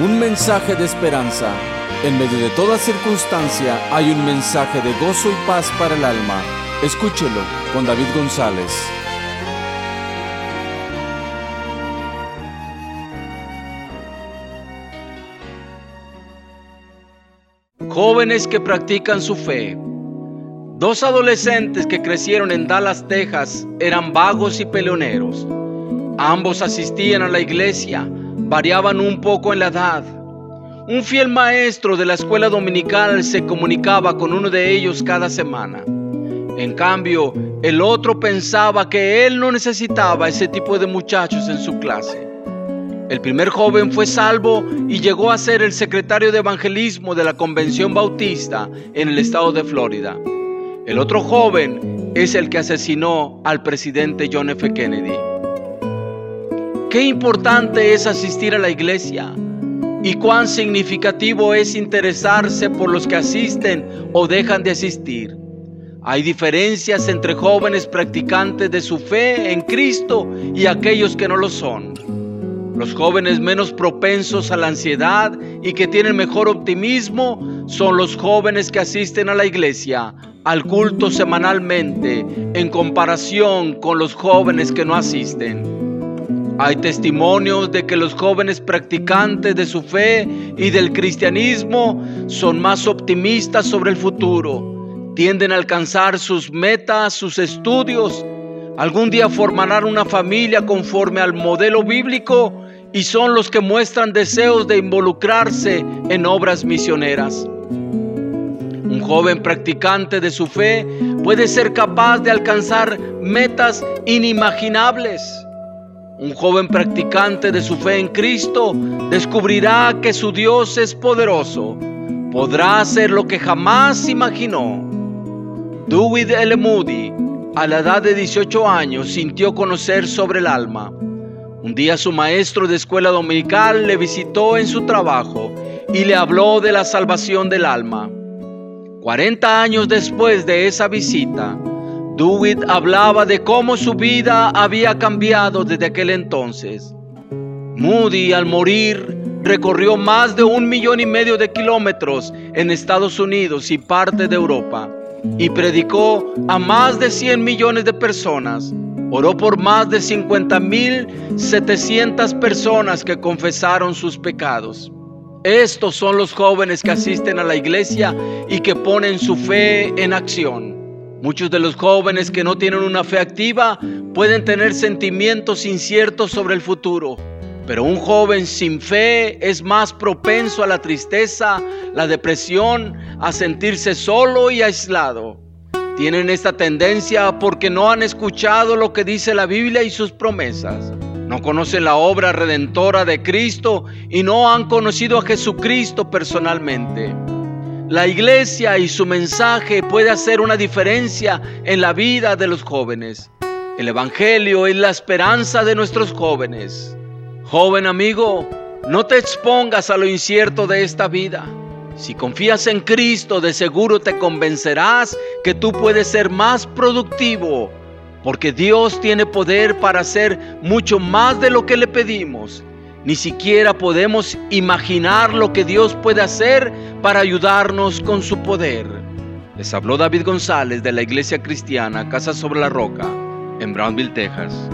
un mensaje de esperanza. En medio de toda circunstancia hay un mensaje de gozo y paz para el alma. Escúchelo con David González. Jóvenes que practican su fe. Dos adolescentes que crecieron en Dallas, Texas, eran vagos y peleoneros. Ambos asistían a la iglesia, variaban un poco en la edad. Un fiel maestro de la escuela dominical se comunicaba con uno de ellos cada semana. En cambio, el otro pensaba que él no necesitaba ese tipo de muchachos en su clase. El primer joven fue salvo y llegó a ser el secretario de evangelismo de la Convención Bautista en el estado de Florida. El otro joven es el que asesinó al presidente John F. Kennedy. Qué importante es asistir a la iglesia y cuán significativo es interesarse por los que asisten o dejan de asistir. Hay diferencias entre jóvenes practicantes de su fe en Cristo y aquellos que no lo son. Los jóvenes menos propensos a la ansiedad y que tienen mejor optimismo son los jóvenes que asisten a la iglesia, al culto semanalmente, en comparación con los jóvenes que no asisten. Hay testimonios de que los jóvenes practicantes de su fe y del cristianismo son más optimistas sobre el futuro, tienden a alcanzar sus metas, sus estudios, algún día formarán una familia conforme al modelo bíblico y son los que muestran deseos de involucrarse en obras misioneras. Un joven practicante de su fe puede ser capaz de alcanzar metas inimaginables un joven practicante de su fe en Cristo descubrirá que su Dios es poderoso. Podrá hacer lo que jamás imaginó. Dewey L. Moody, a la edad de 18 años, sintió conocer sobre el alma. Un día su maestro de escuela dominical le visitó en su trabajo y le habló de la salvación del alma. 40 años después de esa visita, Dewitt hablaba de cómo su vida había cambiado desde aquel entonces. Moody al morir recorrió más de un millón y medio de kilómetros en Estados Unidos y parte de Europa y predicó a más de 100 millones de personas. Oró por más de 50 mil 700 personas que confesaron sus pecados. Estos son los jóvenes que asisten a la iglesia y que ponen su fe en acción. Muchos de los jóvenes que no tienen una fe activa pueden tener sentimientos inciertos sobre el futuro, pero un joven sin fe es más propenso a la tristeza, la depresión, a sentirse solo y aislado. Tienen esta tendencia porque no han escuchado lo que dice la Biblia y sus promesas. No conocen la obra redentora de Cristo y no han conocido a Jesucristo personalmente. La iglesia y su mensaje puede hacer una diferencia en la vida de los jóvenes. El Evangelio es la esperanza de nuestros jóvenes. Joven amigo, no te expongas a lo incierto de esta vida. Si confías en Cristo, de seguro te convencerás que tú puedes ser más productivo, porque Dios tiene poder para hacer mucho más de lo que le pedimos ni siquiera podemos imaginar lo que Dios puede hacer para ayudarnos con su poder. Les habló David González de la Iglesia Cristiana Casa sobre la Roca en Brownville, Texas.